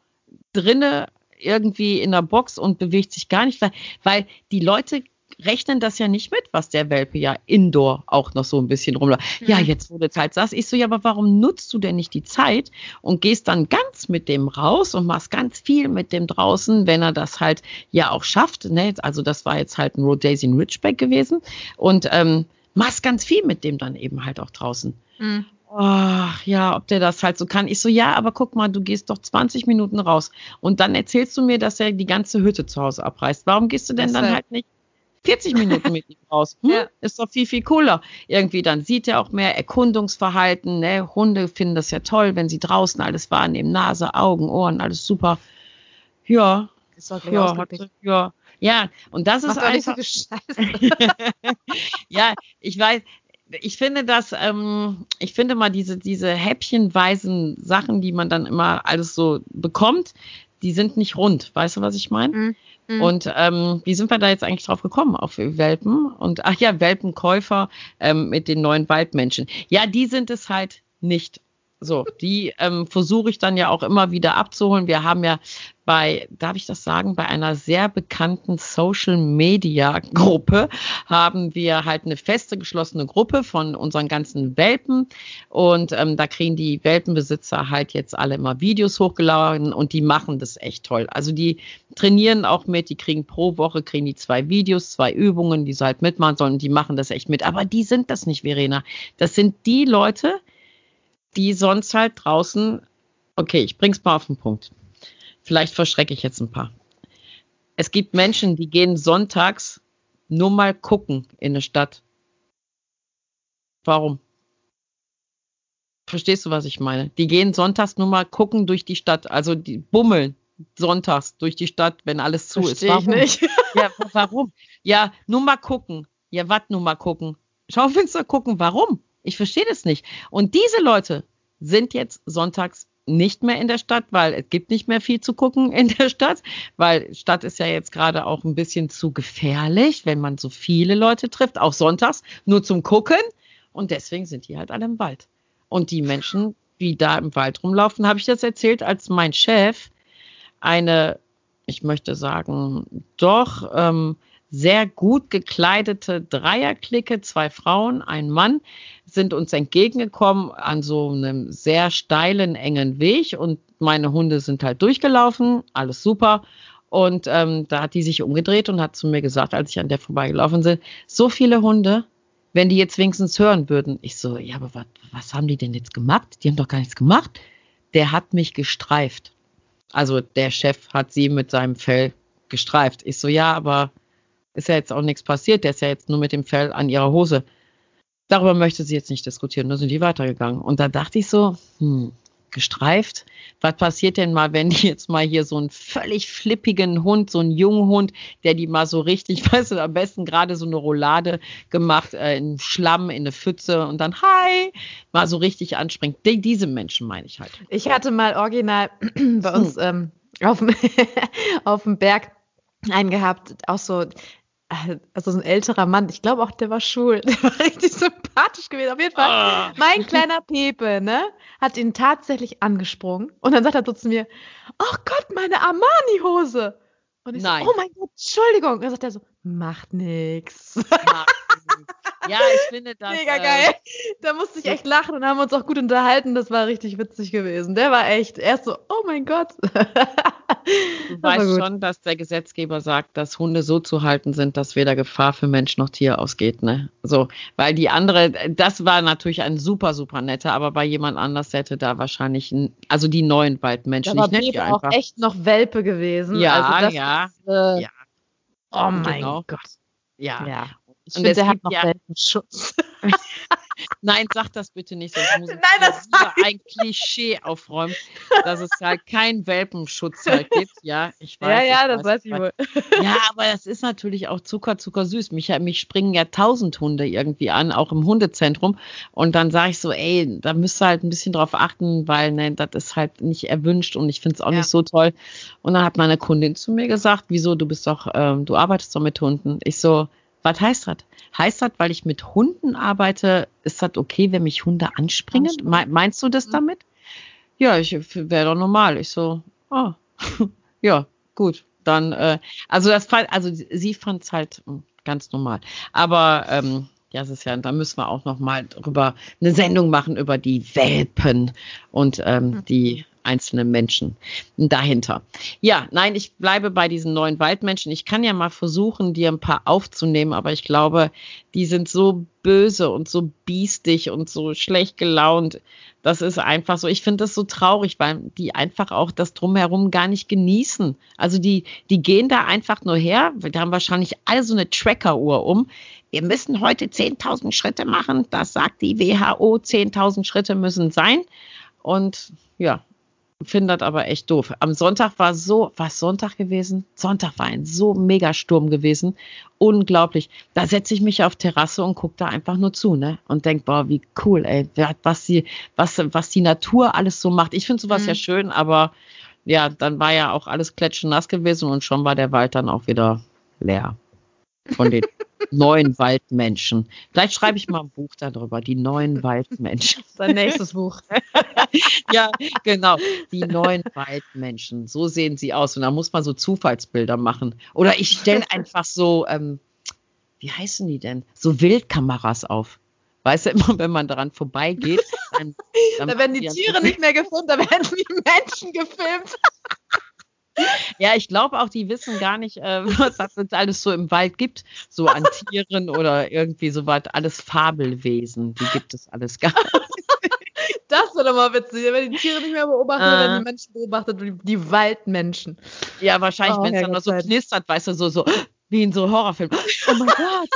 Drinne irgendwie in der Box und bewegt sich gar nicht, weil, weil die Leute rechnen das ja nicht mit, was der Welpe ja indoor auch noch so ein bisschen rumläuft. Ja, Mhm. jetzt wo du Zeit sagst, ich so, ja, aber warum nutzt du denn nicht die Zeit und gehst dann ganz mit dem raus und machst ganz viel mit dem draußen, wenn er das halt ja auch schafft. Ne? Also das war jetzt halt ein Rhodesian Ridgeback gewesen und ähm, machst ganz viel mit dem dann eben halt auch draußen. Mhm. Ach ja, ob der das halt so kann. Ich so, ja, aber guck mal, du gehst doch 20 Minuten raus. Und dann erzählst du mir, dass er die ganze Hütte zu Hause abreißt. Warum gehst du denn dann Deshalb. halt nicht 40 Minuten mit ihm raus? Hm? Ja. Ist doch viel, viel cooler. Irgendwie dann sieht er auch mehr Erkundungsverhalten. Ne? Hunde finden das ja toll, wenn sie draußen alles wahrnehmen. Nase, Augen, Ohren, alles super. Ja, Ist ja, ausgeklickt. hat, ja. Ja, und das ist Macht so einfach. Scheiße. ja, ich weiß, ich finde das, ähm, ich finde mal diese, diese häppchenweisen Sachen, die man dann immer alles so bekommt, die sind nicht rund. Weißt du, was ich meine? Mhm. Mhm. Und ähm, wie sind wir da jetzt eigentlich drauf gekommen? Auf Welpen? Und ach ja, Welpenkäufer ähm, mit den neuen Waldmenschen. Ja, die sind es halt nicht. So, die ähm, versuche ich dann ja auch immer wieder abzuholen. Wir haben ja bei, darf ich das sagen, bei einer sehr bekannten Social Media Gruppe haben wir halt eine feste geschlossene Gruppe von unseren ganzen Welpen und ähm, da kriegen die Welpenbesitzer halt jetzt alle immer Videos hochgeladen und die machen das echt toll. Also die trainieren auch mit, die kriegen pro Woche kriegen die zwei Videos, zwei Übungen, die sie halt mitmachen sollen. Die machen das echt mit. Aber die sind das nicht, Verena. Das sind die Leute, die sonst halt draußen, okay, ich bring's mal auf den Punkt. Vielleicht verschrecke ich jetzt ein paar. Es gibt Menschen, die gehen sonntags nur mal gucken in eine Stadt. Warum? Verstehst du, was ich meine? Die gehen sonntags nur mal gucken durch die Stadt, also die bummeln sonntags durch die Stadt, wenn alles zu ist. Verstehe ich Warum? nicht. Ja, wa- warum? Ja, nur mal gucken. Ja, was nur mal gucken? Schaufenster gucken, warum? Ich verstehe das nicht. Und diese Leute sind jetzt sonntags nicht mehr in der Stadt, weil es gibt nicht mehr viel zu gucken in der Stadt, weil Stadt ist ja jetzt gerade auch ein bisschen zu gefährlich, wenn man so viele Leute trifft, auch sonntags, nur zum Gucken. Und deswegen sind die halt alle im Wald. Und die Menschen, die da im Wald rumlaufen, habe ich das erzählt, als mein Chef eine, ich möchte sagen, doch ähm, sehr gut gekleidete Dreierklicke, zwei Frauen, ein Mann, sind uns entgegengekommen an so einem sehr steilen, engen Weg und meine Hunde sind halt durchgelaufen, alles super. Und ähm, da hat die sich umgedreht und hat zu mir gesagt, als ich an der vorbeigelaufen bin, so viele Hunde, wenn die jetzt wenigstens hören würden. Ich so, ja, aber was, was haben die denn jetzt gemacht? Die haben doch gar nichts gemacht. Der hat mich gestreift. Also der Chef hat sie mit seinem Fell gestreift. Ich so, ja, aber ist ja jetzt auch nichts passiert, der ist ja jetzt nur mit dem Fell an ihrer Hose. Darüber möchte sie jetzt nicht diskutieren, da sind die weitergegangen. Und da dachte ich so, hm, gestreift. Was passiert denn mal, wenn die jetzt mal hier so einen völlig flippigen Hund, so einen jungen Hund, der die mal so richtig, weißt du, am besten gerade so eine Roulade gemacht, äh, in Schlamm, in eine Pfütze und dann hi, mal so richtig anspringt. Die, diese Menschen meine ich halt. Ich hatte mal original bei uns ähm, auf, dem auf dem Berg einen gehabt, auch so also so ein älterer Mann, ich glaube auch, der war schwul, der war richtig sympathisch gewesen. Auf jeden Fall, ah. mein kleiner Pepe, ne, hat ihn tatsächlich angesprungen und dann sagt er so zu mir, ach Gott, meine Armani-Hose. Und ich Nein. so, oh mein Gott, Entschuldigung. Und dann sagt er so, macht nix. Macht ja, ich finde das. Mega äh, geil. Da musste ich echt lachen und haben uns auch gut unterhalten. Das war richtig witzig gewesen. Der war echt erst so, oh mein Gott. Du weißt schon, dass der Gesetzgeber sagt, dass Hunde so zu halten sind, dass weder Gefahr für Mensch noch Tier ausgeht, ne? So, weil die andere, das war natürlich ein super, super netter, aber bei jemand anders hätte da wahrscheinlich, also die neuen Waldmenschen, da ich nenne auch echt noch Welpe gewesen. Ja, also ja, ist, äh, ja. Oh mein genau. Gott. Ja. ja. Ich finde, der hat noch ja, Welpenschutz. Nein, sag das bitte nicht, sonst muss ich Nein, das ein Klischee aufräumen, dass es halt keinen Welpenschutz halt gibt. Ja, ich weiß. Ja, ja, das weiß, weiß ich wohl. Ja, aber das ist natürlich auch Zucker, Zucker süß. Mich, mich springen ja tausend Hunde irgendwie an, auch im Hundezentrum. Und dann sage ich so, ey, da müsst ihr halt ein bisschen drauf achten, weil ne, das ist halt nicht erwünscht und ich finde es auch ja. nicht so toll. Und dann hat meine Kundin zu mir gesagt, wieso, du bist doch, ähm, du arbeitest doch mit Hunden. Ich so, was heißt das? Heißt das, weil ich mit Hunden arbeite, ist das okay, wenn mich Hunde anspringen? Me meinst du das mhm. damit? Ja, ich wäre doch normal. Ich so, oh, ja, gut. Dann, äh, also das also sie fand es halt hm, ganz normal. Aber ähm, ja, es ist ja, da müssen wir auch noch mal drüber eine Sendung machen über die Welpen und ähm, mhm. die einzelnen Menschen dahinter. Ja, nein, ich bleibe bei diesen neuen Waldmenschen. Ich kann ja mal versuchen, dir ein paar aufzunehmen, aber ich glaube, die sind so böse und so biestig und so schlecht gelaunt. Das ist einfach so. Ich finde das so traurig, weil die einfach auch das drumherum gar nicht genießen. Also die, die gehen da einfach nur her. Die haben wahrscheinlich alle so eine Tracker-Uhr um. Wir müssen heute 10.000 Schritte machen. Das sagt die WHO. 10.000 Schritte müssen sein. Und ja, finde das aber echt doof. Am Sonntag war so, war Sonntag gewesen? Sonntag war ein so Megasturm gewesen. Unglaublich. Da setze ich mich auf Terrasse und gucke da einfach nur zu, ne? Und denk, boah, wie cool, ey, was die, was, was die Natur alles so macht. Ich finde sowas mhm. ja schön, aber ja, dann war ja auch alles klatschnass gewesen und schon war der Wald dann auch wieder leer von den neuen Waldmenschen. Vielleicht schreibe ich mal ein Buch darüber, die neuen Waldmenschen. Sein nächstes Buch. ja, genau, die neuen Waldmenschen. So sehen sie aus. Und da muss man so Zufallsbilder machen. Oder ich stelle einfach so, ähm, wie heißen die denn? So Wildkameras auf. Weißt du, immer wenn man daran vorbeigeht, dann, dann da werden die Tiere nicht mehr gefilmt, da werden die Menschen gefilmt. Ja, ich glaube auch, die wissen gar nicht, äh, was das alles so im Wald gibt, so an Tieren oder irgendwie so was, alles Fabelwesen, die gibt es alles gar nicht. Das wäre doch mal witzig, wenn die Tiere nicht mehr beobachten, äh, dann die Menschen beobachtet, die, die Waldmenschen. Ja, wahrscheinlich, oh, wenn es dann noch so knistert, weißt du, so, so, wie in so Horrorfilmen. Oh mein Gott,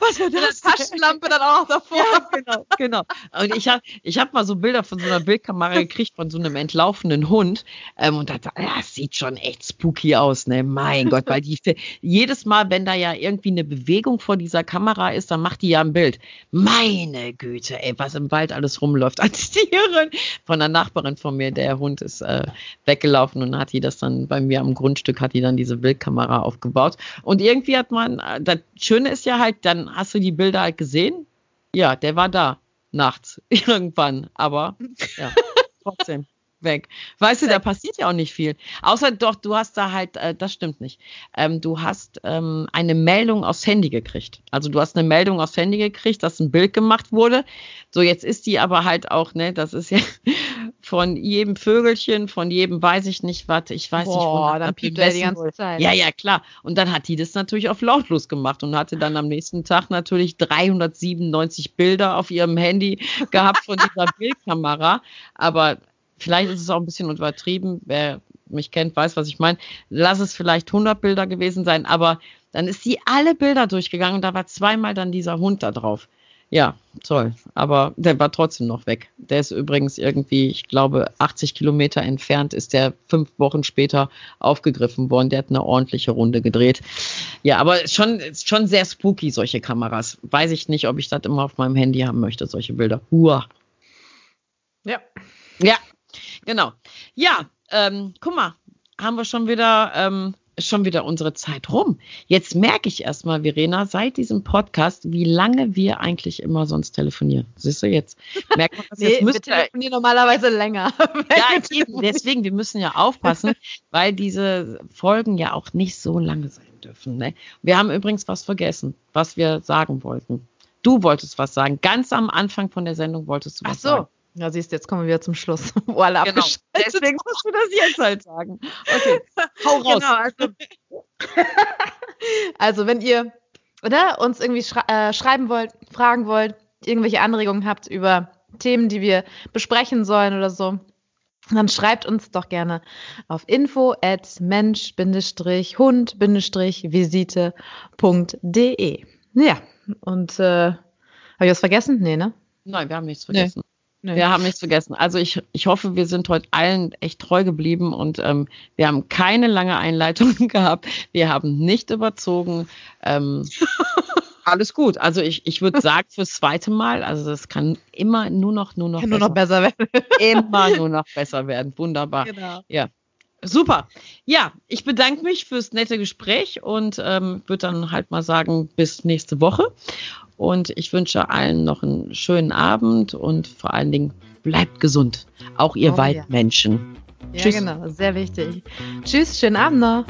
was war das? Eine Taschenlampe dann auch noch davor. Ja, genau, genau. Und ich habe ich hab mal so Bilder von so einer Bildkamera gekriegt von so einem entlaufenden Hund. Ähm, und dachte, ja, das sieht schon echt spooky aus, ne? Mein Gott, weil die jedes Mal, wenn da ja irgendwie eine Bewegung vor dieser Kamera ist, dann macht die ja ein Bild. Meine Güte, ey, was im Wald alles rumläuft als Tiere. Von einer Nachbarin von mir, der Hund ist äh, weggelaufen und hat die das dann bei mir am Grundstück, hat die dann diese Bildkamera aufgebaut. Und und irgendwie hat man, das Schöne ist ja halt, dann hast du die Bilder halt gesehen. Ja, der war da nachts irgendwann, aber ja, trotzdem weg. Weißt du, da passiert ja auch nicht viel. Außer doch, du hast da halt, äh, das stimmt nicht. Ähm, du hast ähm, eine Meldung aufs Handy gekriegt. Also du hast eine Meldung aufs Handy gekriegt, dass ein Bild gemacht wurde. So, jetzt ist die aber halt auch, ne, das ist ja von jedem Vögelchen, von jedem weiß ich nicht was, ich weiß Boah, nicht, dann piept er die ganze Zeit. Ja, ja, klar. Und dann hat die das natürlich auf lautlos gemacht und hatte dann am nächsten Tag natürlich 397 Bilder auf ihrem Handy gehabt von dieser Bildkamera. Aber vielleicht ist es auch ein bisschen übertrieben. Wer mich kennt, weiß, was ich meine. Lass es vielleicht 100 Bilder gewesen sein, aber dann ist sie alle Bilder durchgegangen und da war zweimal dann dieser Hund da drauf. Ja, toll. Aber der war trotzdem noch weg. Der ist übrigens irgendwie, ich glaube, 80 Kilometer entfernt, ist der fünf Wochen später aufgegriffen worden. Der hat eine ordentliche Runde gedreht. Ja, aber schon, schon sehr spooky, solche Kameras. Weiß ich nicht, ob ich das immer auf meinem Handy haben möchte, solche Bilder. Hua. Ja. Ja, genau. Ja, ähm, guck mal, haben wir schon wieder ähm, schon wieder unsere Zeit rum. Jetzt merke ich erstmal, Verena, seit diesem Podcast, wie lange wir eigentlich immer sonst telefonieren. Siehst du jetzt? Merkt man das nee, jetzt? Wir telefonieren normalerweise länger. ja, eben, deswegen, wir müssen ja aufpassen, weil diese Folgen ja auch nicht so lange sein dürfen. Ne? Wir haben übrigens was vergessen, was wir sagen wollten. Du wolltest was sagen. Ganz am Anfang von der Sendung wolltest du was Ach so. sagen. Ja, siehst du, jetzt kommen wir wieder zum Schluss, wo alle genau. Deswegen musst du das jetzt halt sagen. Okay, hau raus. Genau, also, also wenn ihr oder uns irgendwie schre äh, schreiben wollt, fragen wollt, irgendwelche Anregungen habt über Themen, die wir besprechen sollen oder so, dann schreibt uns doch gerne auf info at mensch-hund-visite.de. Ja, und äh, habe ich was vergessen? Nee, ne? Nein, wir haben nichts vergessen. Nee. Nee. Wir haben nichts vergessen. Also ich, ich hoffe, wir sind heute allen echt treu geblieben und ähm, wir haben keine lange Einleitung gehabt. Wir haben nicht überzogen. Ähm, alles gut. Also ich, ich würde sagen, fürs zweite Mal, also das kann immer nur noch, nur noch, kann besser, nur noch besser werden. immer nur noch besser werden. Wunderbar. Genau. Ja. Super. Ja, ich bedanke mich fürs nette Gespräch und ähm, würde dann halt mal sagen, bis nächste Woche. Und ich wünsche allen noch einen schönen Abend und vor allen Dingen bleibt gesund. Auch ihr oh, Waldmenschen. Ja, ja Tschüss. genau, sehr wichtig. Tschüss, schönen Abend noch.